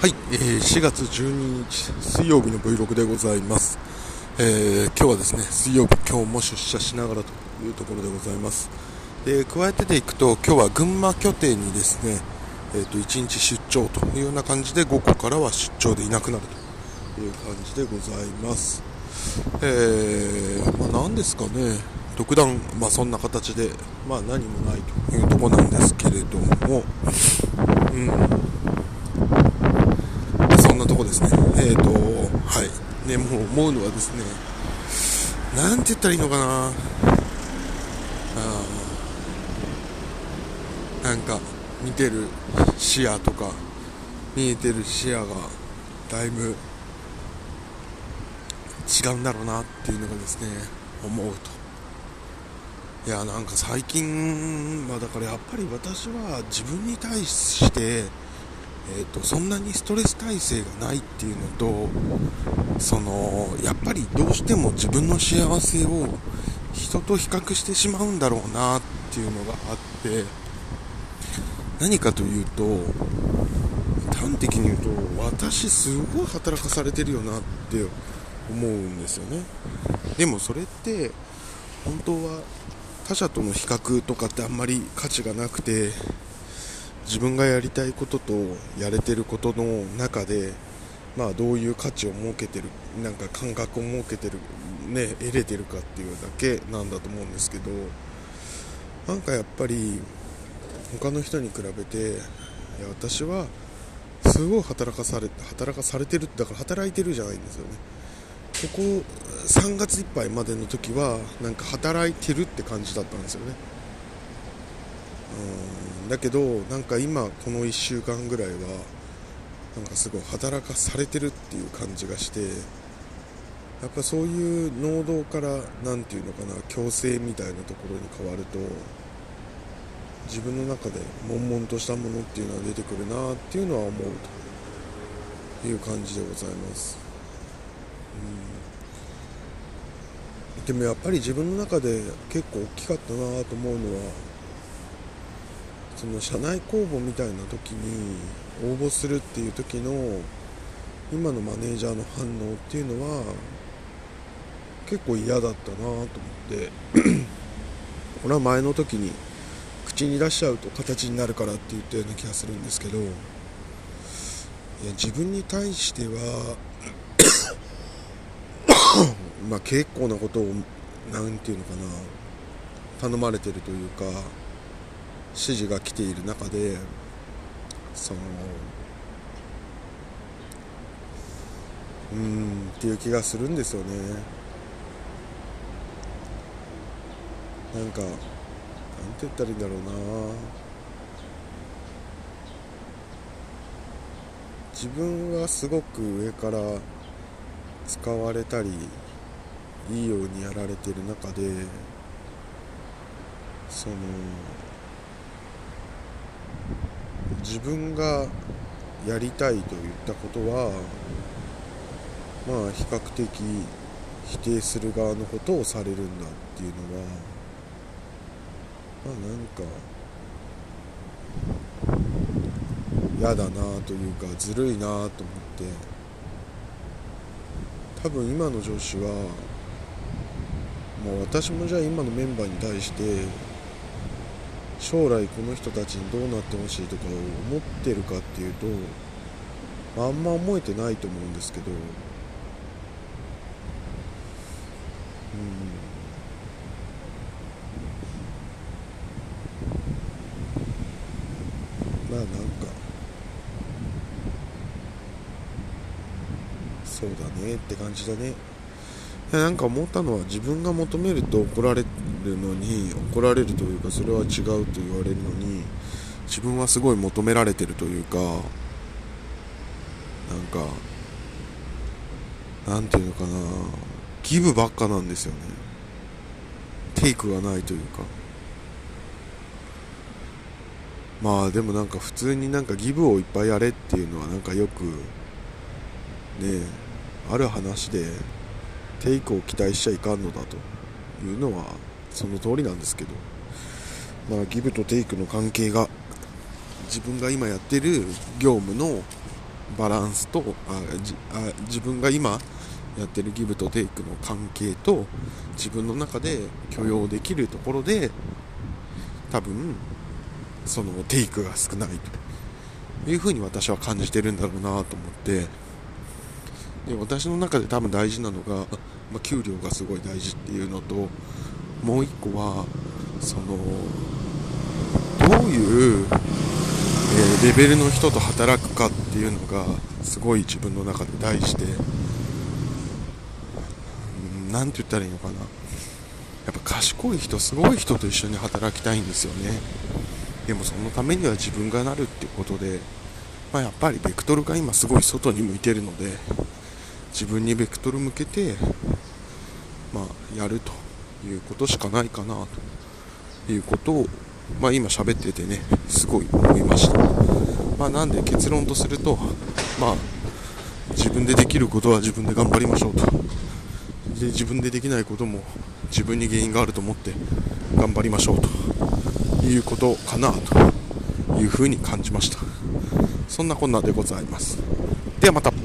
はい、えー4月12日水曜日の Vlog でございます、えー今日はですね水曜日今日も出社しながらというところでございます。で加えてでいくと今日は群馬拠点にですね、えー、と1日出張というような感じで午後からは出張でいなくなるという感じでございます。えー、まあ、何ですかね。特段、まあ、そんな形で、まあ、何もないというところなんですけれども、うん、ですね。えっ、と、はい。ね、もう思うのはですね、なんて言ったらいいのかな。あなんか、見てる視野とか、見えてる視野が、だいぶ、違うんだろうなっていうのがですね、思うと。いや、なんか最近、まあだからやっぱり私は自分に対して、えー、とそんなにストレス耐性がないっていうのとそのやっぱりどうしても自分の幸せを人と比較してしまうんだろうなっていうのがあって何かというと端的に言うと私すごい働かされてるよなって思うんですよね。でもそれって本当は他者との比較とかってあんまり価値がなくて自分がやりたいこととやれてることの中で、まあ、どういう価値を設けてるなんか感覚を設けてる、ね、得れてるかっていうだけなんだと思うんですけどなんかやっぱり他の人に比べていや私はすごい働かされ働かされてるだから働いてるじゃないんですよね。ここ3月いっぱいまでの時はなんか働いてるって感じだったんですよね。うん。だけどなんか今この1週間ぐらいはなんかすごい働かされてるっていう感じがしてやっぱそういう能動から何て言うのかな強制みたいなところに変わると自分の中で悶々としたものっていうのは出てくるなっていうのは思うという感じでございます、うん、でもやっぱり自分の中で結構大きかったなと思うのはその社内公募みたいな時に応募するっていう時の今のマネージャーの反応っていうのは結構嫌だったなと思って これは前の時に口に出しちゃうと形になるからって言ったような気がするんですけどいや自分に対しては まあ結構なことを何て言うのかな頼まれてるというか指示が来ている中でそのうーんっていう気がするんですよね。なんかなんて言ったらいいんだろうな。自分はすごく上から使われたりいいようにやられてる中でその自分がやりたいと言ったことはまあ比較的否定する側のことをされるんだっていうのはまあなんか嫌だなというかずるいなと思って多分今の上司はもう私もじゃあ今のメンバーに対して将来この人たちにどうなってほしいとかを思ってるかっていうとあんま思えてないと思うんですけど。うん。まあなんか。そうだねって感じだね。いやなんか思ったのは自分が求めると怒られるのに怒られるというかそれは違うと言われるのに自分はすごい求められてるというかなんかなんていうのかなギブばっかなんですよね。テイクがないというか。まあでもなんか普通になんかギブをいっぱいやれっていうのはなんかよくねある話でテイクを期待しちゃいかんのだというのはその通りなんですけど。まあギブとテイクの関係が自分が今やってる業務のバランスとあじあ自分が今やってるギブとテイクの関係と自分の中で許容できるところで多分そのテイクが少ないというふうに私は感じてるんだろうなと思って。で私の中で多分大事なのが、まあ、給料がすごい大事っていうのともう一個はそのどういう、え、レベルの人と働くかっていうのがすごい自分の中で大事で何て言ったらいいのかな。やっぱ賢い人すごい人と一緒に働きたいんですよね。でもそのためには自分がなるっていうことで、まあ、やっぱりベクトルが今すごい外に向いてるので自分にベクトル向けて、まあ、やるということしかないかなということを、まあ、今喋っててねすごい思いました、まあ、なんで結論とすると、まあ、自分でできることは自分で頑張りましょうと。で自分でできないことも自分に原因があると思って頑張りましょうということかなというふうに感じました。そんなこんなでございます。ではまた。